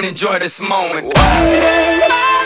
and enjoy this moment. Tanta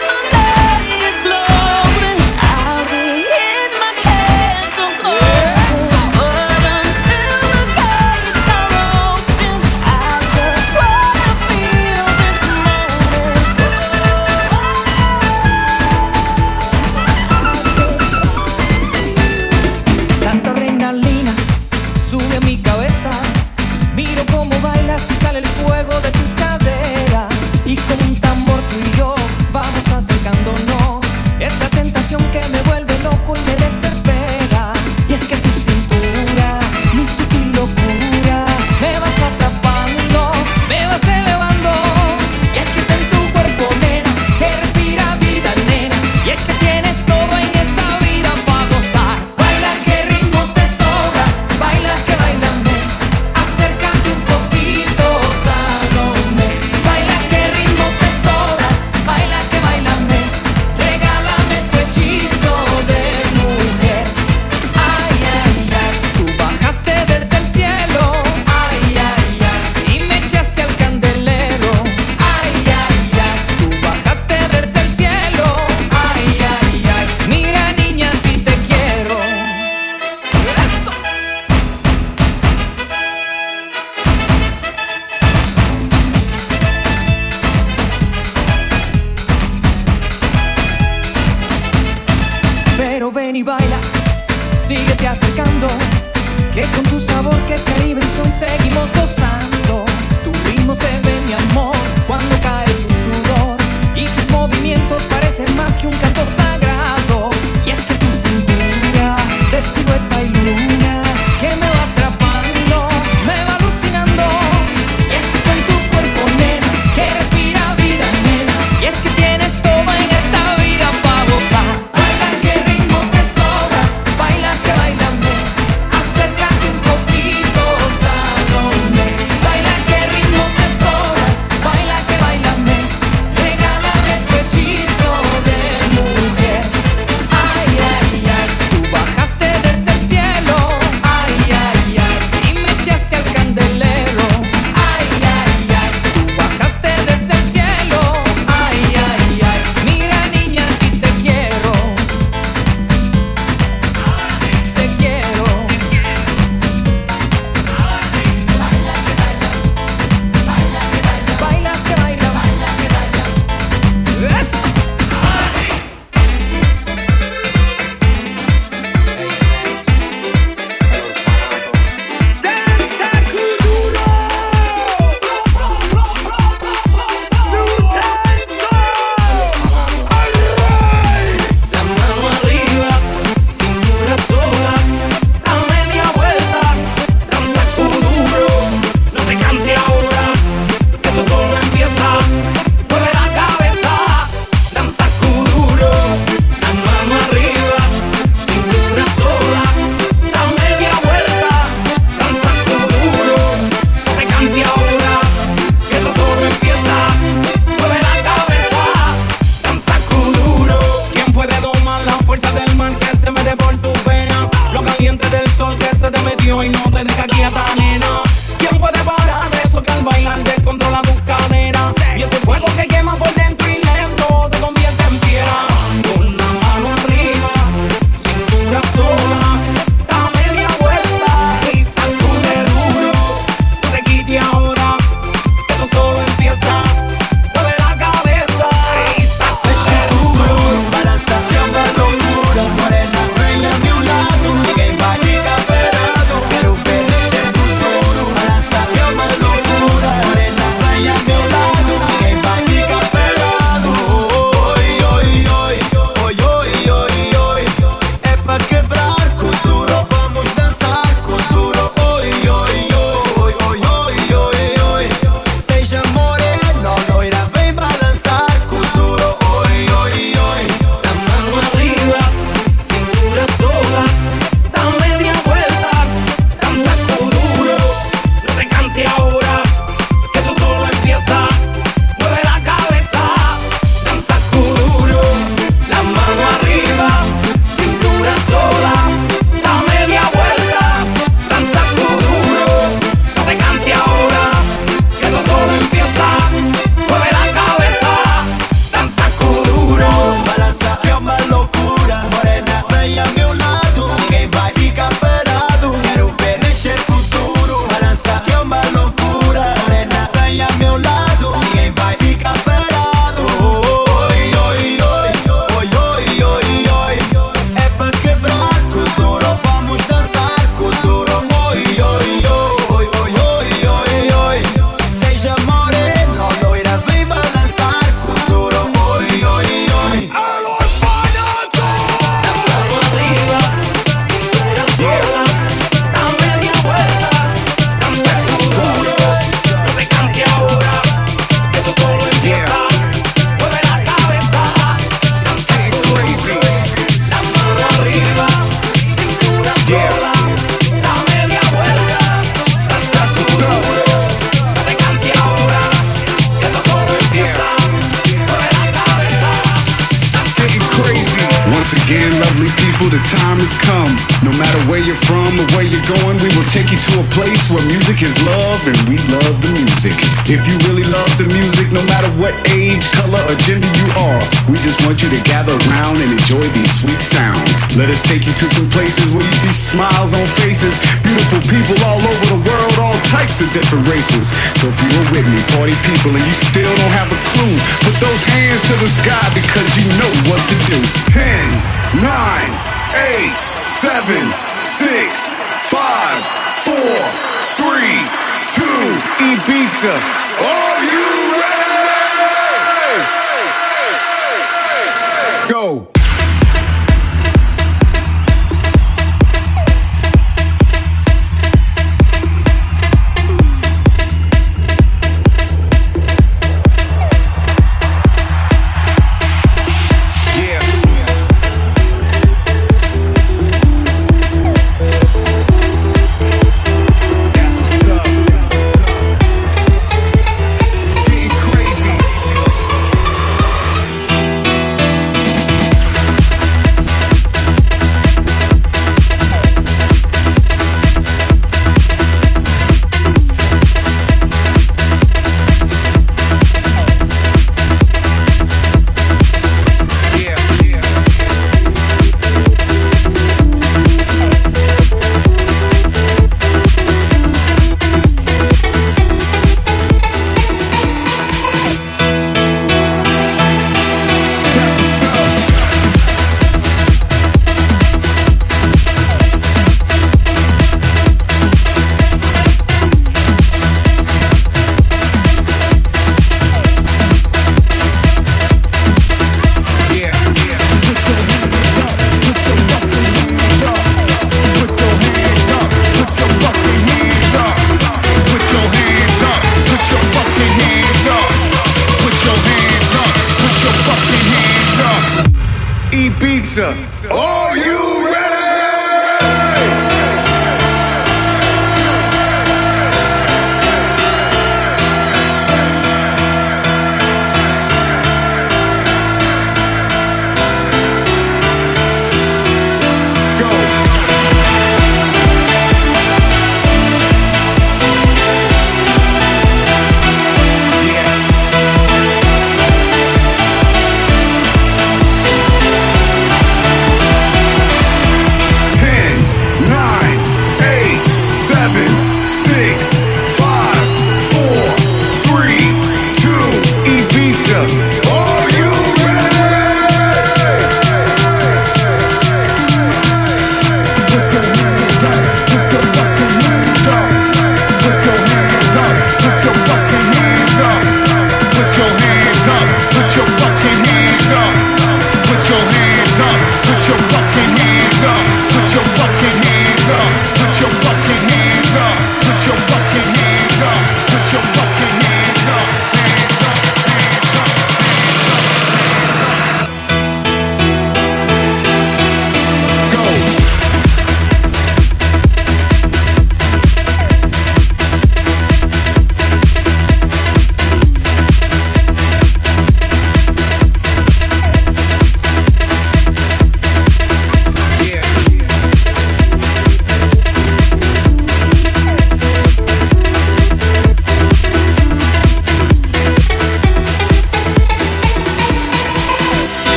smiles on faces. Beautiful people all over the world, all types of different races. So if you were with me, party people, and you still don't have a clue, put those hands to the sky because you know what to do. 10, 9, 8, 7, 6, 5, 4, 3, 2, Ibiza. Are you ready? Go. Ibiza, are you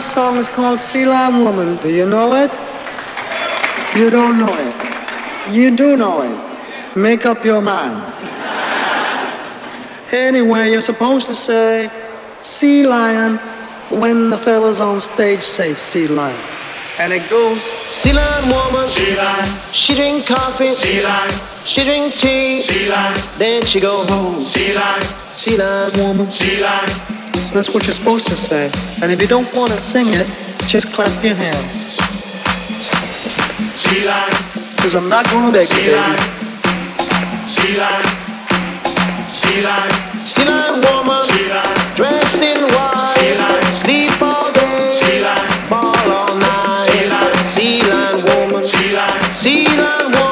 first song is called Sea Lion Woman. Do you know it? You don't know it. You do know it. Make up your mind. Anyway, you're supposed to say sea lion when the fellas on stage say sea lion and it goes. She learned woman. She line. She drink coffee. She line. She drink tea. She line. Then she go home. She line. She line woman. She line. So that's what you're supposed to say. And if you don't want to sing it, just clap your hands. She line. Cause I'm not gonna beg you, baby. She line. She line. She line woman. She line. Dressed in white. She line. Sleep sea lion woman. Sea lion. Woman.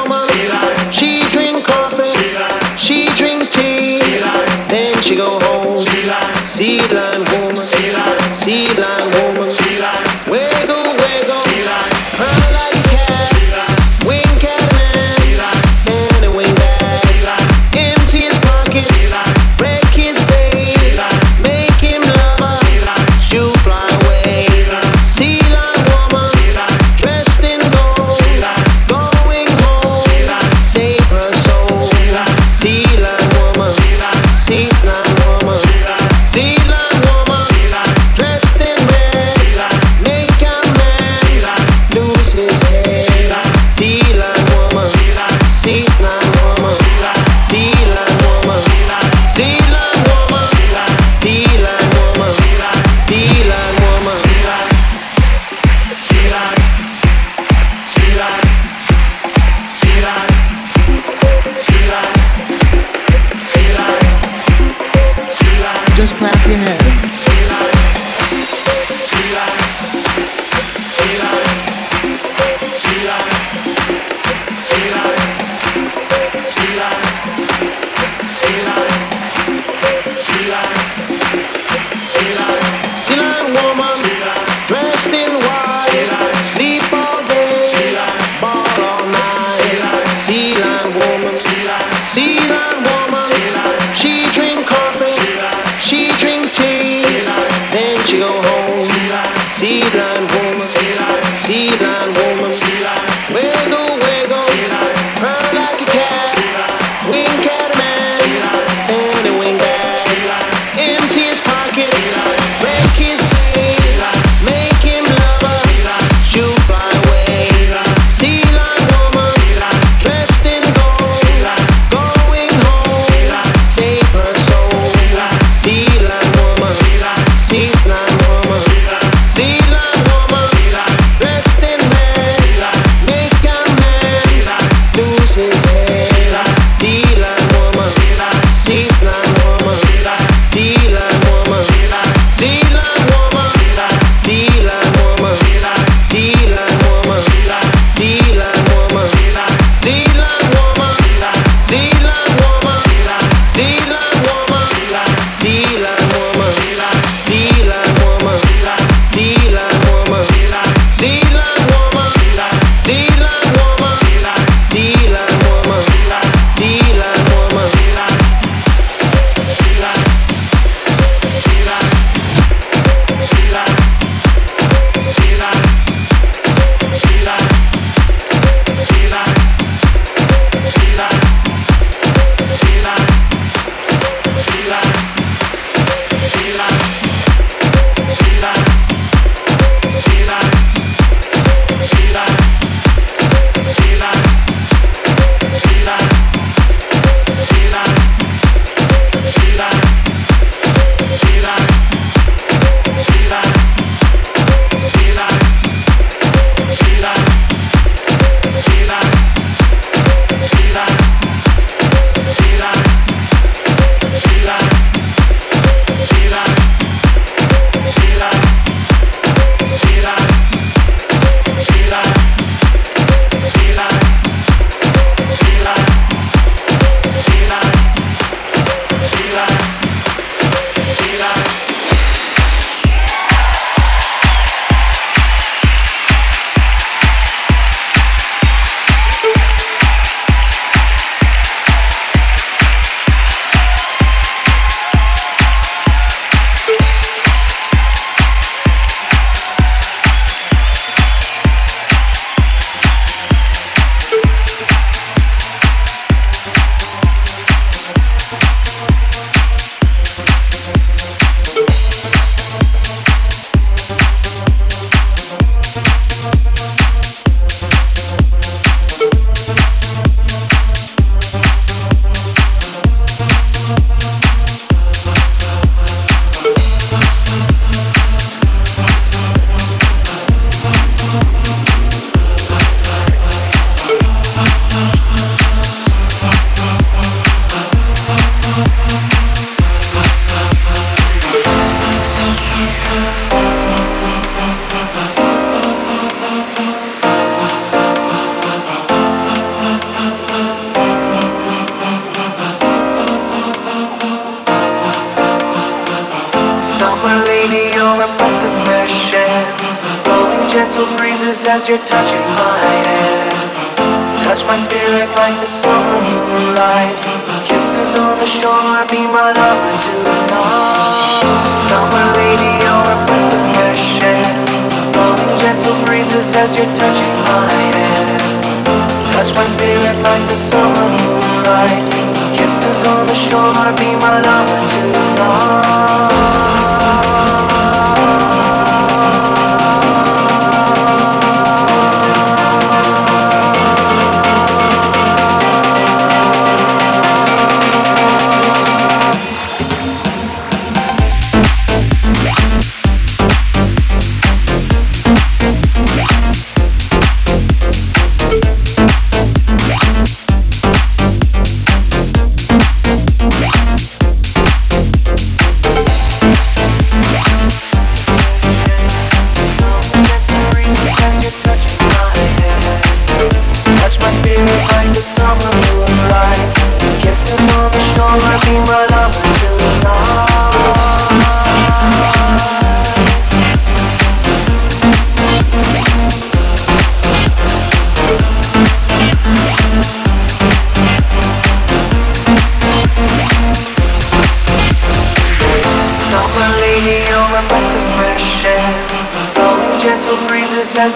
Breezes as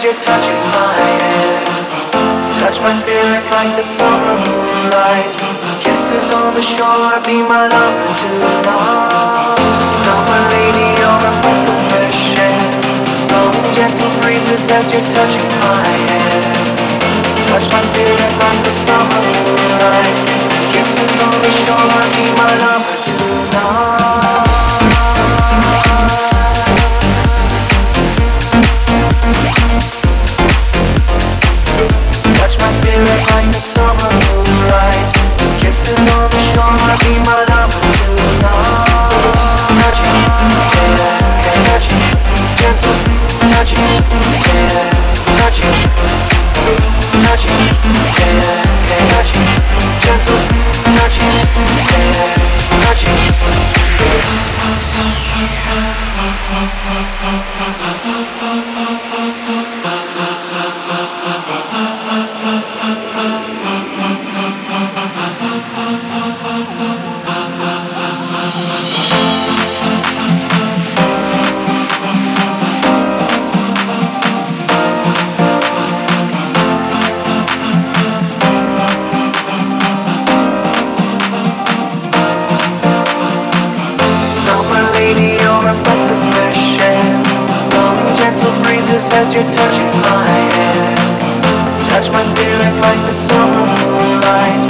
you're touching my hair. Touch my spirit like the summer moonlight. Kisses on the shore, be my lover tonight. Summer lady, you're a breath of fresh air. Blowing gentle breezes as you're touching my hair. Touch my spirit like the summer moonlight. Kisses on the shore, be my lover tonight. Touch gentle breezes as you're touching my. Touch my spirit like the summer moonlight.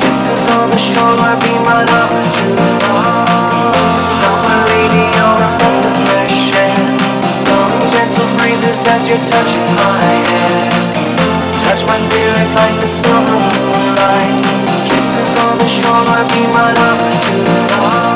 Kisses on the shore, be my lover tonight. Summer lady, you're breath of fresh air. Blowing gentle breezes as you're touching my hair. Touch my spirit like the summer moonlight. Kisses on the shore, be my lover tonight.